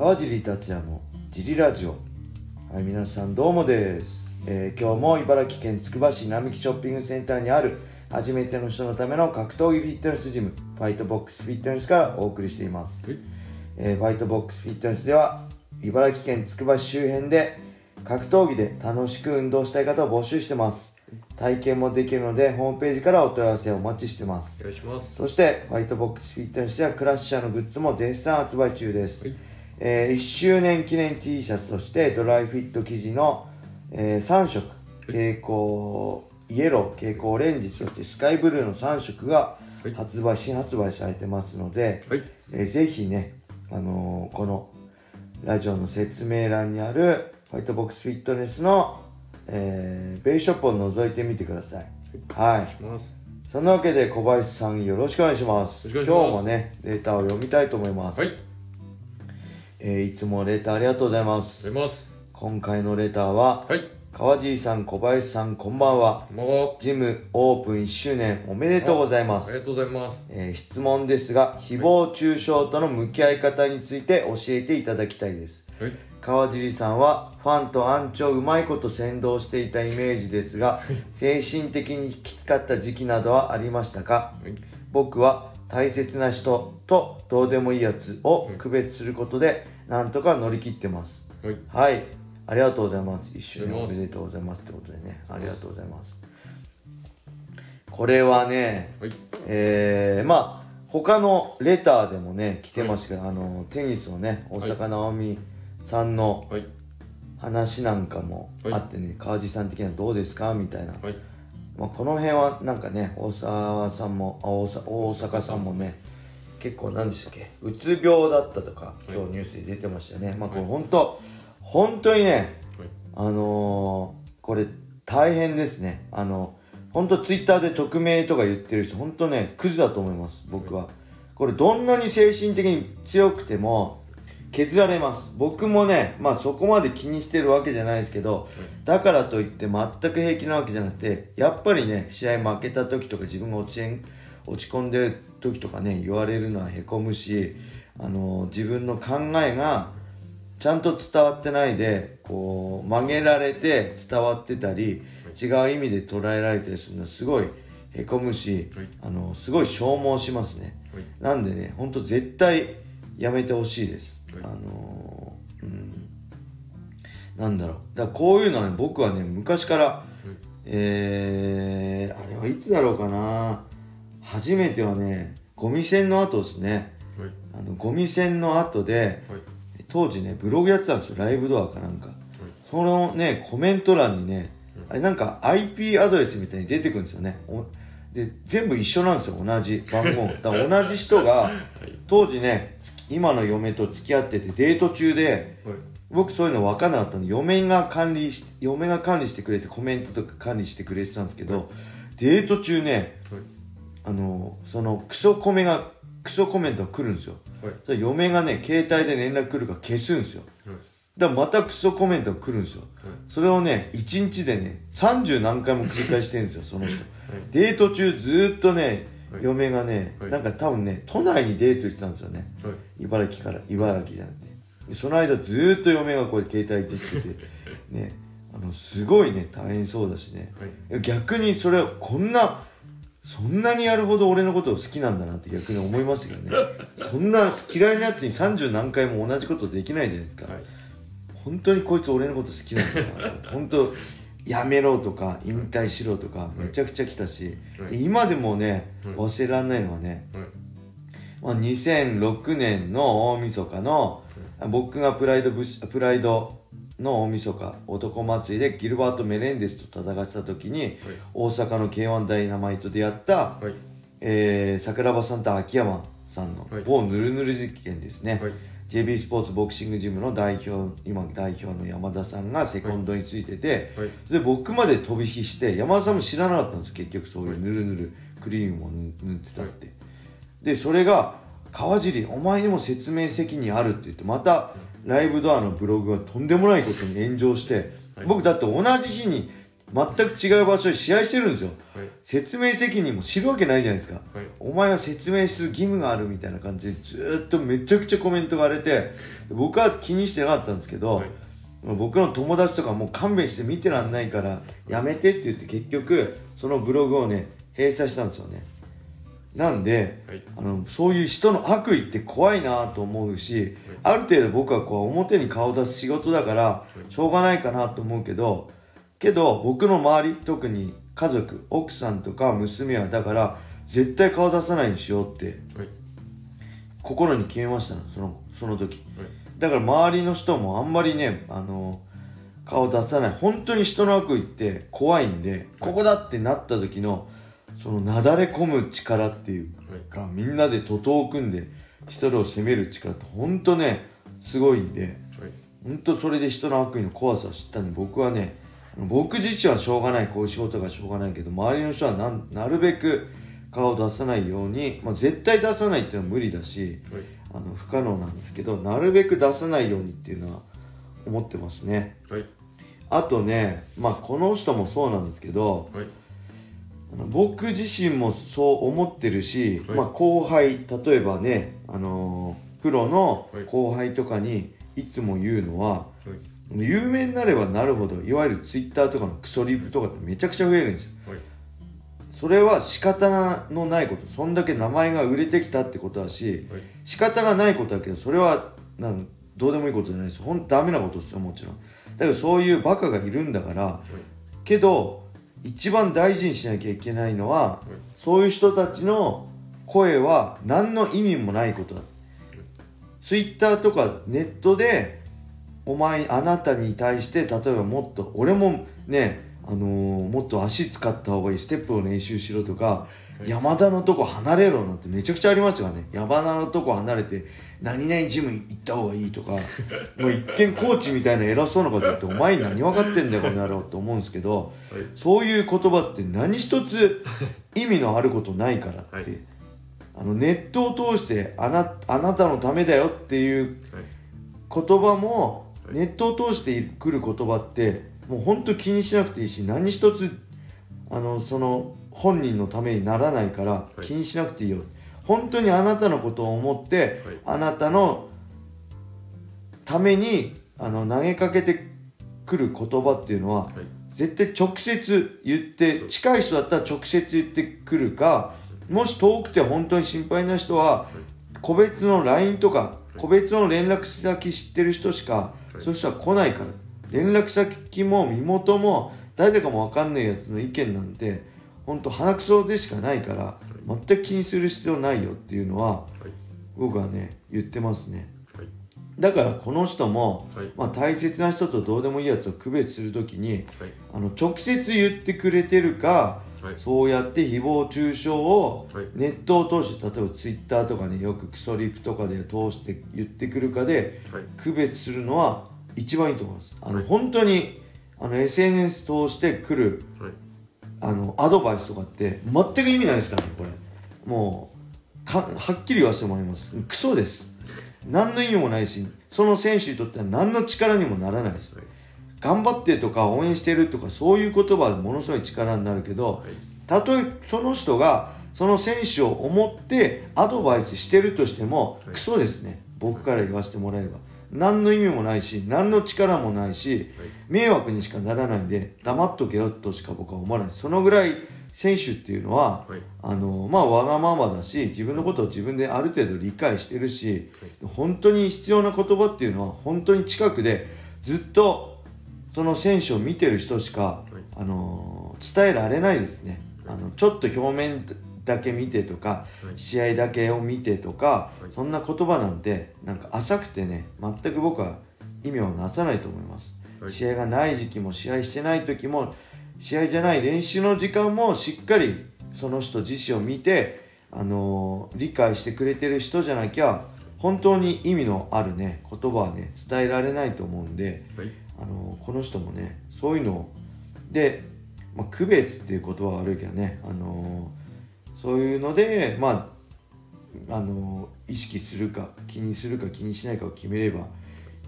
川尻達也のジリラジオ。はい皆さんどうもです、えー今日も茨城県つくば市並木ショッピングセンターにある初めての人のための格闘技フィットネスジムファイトボックスフィットネスからお送りしています、はい。えーファイトボックスフィットネスでは茨城県つくば市周辺で格闘技で楽しく運動したい方を募集してます。体験もできるのでホームページからお問い合わせをお待ちしてます。お願いします。そして、ファイトボックスフィットネスではクラッシャーのグッズも絶賛発売中です。はいえー1周年記念 T シャツとして、ドライフィット生地の、え3色、蛍光イエロー、蛍光オレンジ、そしてスカイブルーの3色がはい発売、新発売されてますので、はいえーぜひね、あのーこのラジオの説明欄にあるファイトボックスフィットネスの、えーベイショップを覗いてみてください。はい。しますそんなわけで小林さんよろしくお願いします。ます今日もね、レターを読みたいと思います。はいえーいつもレターありがとうございます。出ます今回のレターは、はい川尻さん、小林さん、こんばんは。ジムオープン1周年おめでとうございます。ありがとうございますえー質問ですが、誹謗中傷との向き合い方について教えていただきたいです。はい川尻さんはファンとアンチをうまいこと先導していたイメージですが精神的にきつかった時期などはありましたか？はい僕は大切な人とどうでもいいやつを区別することでなんとか乗り切ってます。はい。はい。ありがとうございます。一緒におありがとうございます。めでとうございますってことでね。ありがとうございます。これはねはい。えー、まあ他のレターでもね来てましたけど、あのテニスのね大坂なおみさんのはい。話なんかもあってね、川地さん的にはどうですか？みたいな、はいまあ、この辺はなんかね大沢さんもあ大阪大阪さんもね結構何でしたっけうつ病だったとか今日ニュースで出てましたよね、まあこれ本当本当にねはい。あのーこれ大変ですね。あの本当ツイッターで匿名とか言ってる人本当ねクズだと思います僕は。これどんなに精神的に強くても削られます。僕もねまあそこまで気にしてるわけじゃないですけどだからといって全く平気なわけじゃなくてやっぱりね試合負けた時とか自分が落ちん落ち込んでる時とかね言われるのはへこむしあの自分の考えがちゃんと伝わってないでこう曲げられて伝わってたり違う意味で捉えられたりするのはすごいへこむし、はい。あのすごい消耗しますね、はい。なんでねほんと絶対やめてほしいです、はいあのーうん。なんだろう。だこういうのはね僕はね昔から、えー、あれはいつだろうかな。初めてはねゴミ栓の後ですね。はい。あのゴミ栓の後ではい。当時ねブログやってたんですよ。ライブドアかなんか。そのねコメント欄にねあれなんか IP アドレスみたいに出てくるんですよね。おで全部一緒なんですよ。同じ番号。だ同じ人が 当時ね今の嫁と付き合っててデート中ではい。僕そういうの分かんなかったんで嫁が管理し嫁が管理してくれてコメントとか管理してくれてたんですけどデート中ねはい。あのそのクソコメがクソコメントが来るんですよ。はい。嫁がね携帯で連絡来るから消すんですよ。はい。だからまたクソコメントが来るんですよ。それをね1日でね30何回も繰り返してるんですよその人。デート中ずーっとねはい。嫁がねはい。なんか多分ね都内にデート行ってたんですよね。はい。茨城から茨城じゃなくて。でその間ずーっと嫁がこう携帯いじってて ねあのすごいね大変そうだしね。はい。逆にそれこんなそんなにやるほど俺のことを好きなんだなって逆に思いましたけどね。そんな嫌いなやつに30何回も同じことできないじゃないですか、はい。本当にこいつ俺のこと好きなんだな本当やめろとか引退しろとかめちゃくちゃ来たし、今でもねはい。忘れられないのはね、はい。まあ、2006年の大晦日の僕がプライドブッシュプライドの大晦日男祭りでギルバート・メレンデスと戦ってた時に、大阪の K1 ダイナマイトでやった、はい。えー桜庭さんと秋山さんのはい。某ヌルヌル事件ですね、はい JB スポーツボクシングジムの代表今代表の山田さんがセコンドについてて、はい。で僕まで飛び火して山田さんも知らなかったんです結局そういうぬるぬるクリームを塗塗ってたって、でそれが川尻お前にも説明責任あるって言ってまたライブドアのブログがとんでもないことに炎上して、はい。僕だって同じ日に全く違う場所で試合してるんですよ。はい。説明責任も知るわけないじゃないですか。はい。お前は説明する義務があるみたいな感じでずーっとめちゃくちゃコメントが荒れて僕は気にしてなかったんですけど、はい。僕の友達とかもう勘弁して見てらんないからやめてって言って結局そのブログをね閉鎖したんですよね。なんではい。あのそういう人の悪意って怖いなと思うしある程度僕はこう表に顔を出す仕事だからしょうがないかなと思うけどけど僕の周り特に家族奥さんとか娘はだから絶対顔出さないにしようってはい。心に決めましたそのその時。はい。だから周りの人もあんまりねあの顔出さない。本当に人の悪意って怖いんでここだってなった時のそのなだれ込む力っていうはい。かみんなで徒党を組んで一人を責める力って本当ねすごいんではい。本当それで人の悪意の怖さを知ったんで僕はね僕自身はしょうがないこういう仕事がしょうがないけど周りの人はなんなるべく顔を出さないように、まあ、絶対出さないっていうのは無理だしはい。あの不可能なんですけどなるべく出さないようにっていうのは思ってますね。はい。あとねまあこの人もそうなんですけどはい。あの僕自身もそう思ってるし、はい。まあ、後輩例えばね、あのープロのはい。後輩とかにいつも言うのは、はい有名になればなるほどいわゆるツイッターとかのクソリプとかってめちゃくちゃ増えるんですよ。はい。それは仕方のないこと。そんだけ名前が売れてきたってことだしはい。仕方がないことだけどそれはなんどうでもいいことじゃないです。ほんとダメなことですよもちろん。だけどそういうバカがいるんだからけど一番大事にしなきゃいけないのはそういう人たちの声は何の意味もないことだ。ツイッターとかネットでお前あなたに対して例えばもっと俺もねあのーもっと足使った方がいいステップを練習しろとか、はい。山田のとこ離れろなんてめちゃくちゃありますよね。山田のとこ離れて何々ジム行った方がいいとか もう一見コーチみたいな偉そうなこと言ってお前何分かってんだよこの野郎って思うんですけどはい。そういう言葉って何一つ 意味のあることないからって、はい。あのネットを通してあなあなたのためだよっていうはい。言葉もはいネットを通してくる言葉ってもう本当気にしなくていいし何一つあのその本人のためにならないからい。気にしなくていいよ、本当にあなたのことを思ってはい。あなたのためにあの投げかけてくる言葉っていうのははい。絶対直接言って近い人だったら直接言ってくるかもし遠くて本当に心配な人は個別の LINE とか個別の連絡先知ってる人しかはい。そういう人は来ないから。連絡先も身元も誰かも分かんないやつの意見なんて本当鼻くそでしかないから全く気にする必要ないよっていうのははい。僕はね言ってますね。はい。だからこの人も、はい。まあ、大切な人とどうでもいいやつを区別するときにはい。あの直接言ってくれてるかはい。そうやって誹謗中傷をはい。ネットを通して例えばツイッターとかねよくクソリプとかで通して言ってくるかではい。区別するのは一番いいと思います。あの、はい。本当にあの SNS 通してくるはい。あのアドバイスとかって全く意味ないですからねこれ。もうかはっきり言わせてもらいます。クソです。何の意味もないしその選手にとっては何の力にもならないです。はい頑張ってとか応援してるとかそういう言葉はものすごい力になるけどはい。たとえその人がその選手を思ってアドバイスしてるとしても、はい。クソですね。僕から言わせてもらえれば。何の意味もないし何の力もないしはい。迷惑にしかならないんで黙っとけよとしか僕は思わない。そのぐらい選手っていうのははい。あのまあわがままだし自分のことを自分である程度理解してるし本当に必要な言葉っていうのは本当に近くでずっとその選手を見てる人しか、はい。あの伝えられないですね。あのちょっと表面だけ見てとかはい。試合だけを見てとかはい。そんな言葉なんてなんか浅くてね全く僕は意味をなさないと思います、はい。試合がない時期も試合してない時も試合じゃない練習の時間もしっかりその人自身を見て、あのー理解してくれてる人じゃなきゃ本当に意味のあるね言葉はね伝えられないと思うんで、はいあのーこの人もねそういうのをで、まあ、区別っていう言葉は悪いけどね、あのーそういうのでまああのー意識するか気にするか気にしないかを決めれば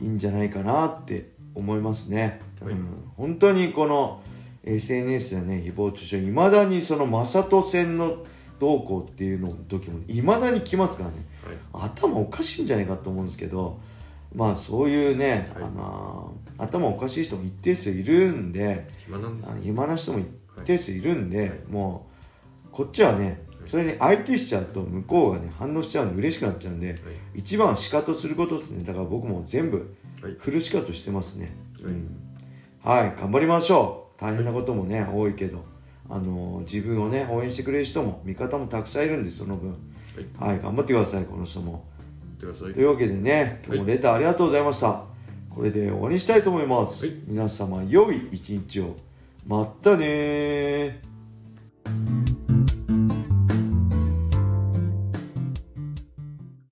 いいんじゃないかなって思いますね、はい。うん、本当にこの SNS やね誹謗中傷いまだにその正人戦のどうこうっていうの時もいまだに来ますからね。はい。頭おかしいんじゃないかと思うんですけどまあそういうね、はい。あの頭おかしい人も一定数いるんで暇なんです。暇な人も一定数いるんで、はい。もうこっちはねそれに相手しちゃうと向こうがね反応しちゃうんで嬉しくなっちゃうんではい。一番はシカトすることですね。だから僕も全部はい。フルシカトしてますね、はい。うん。はい頑張りましょう。大変なこともね多いけどあの自分をね応援してくれる人も味方もたくさんいるんでその分。はい。はい頑張ってくださいこの人も。というわけでね今日もレターありがとうございました、これで終わりにしたいと思います、はい。皆様良い一日を。まったねー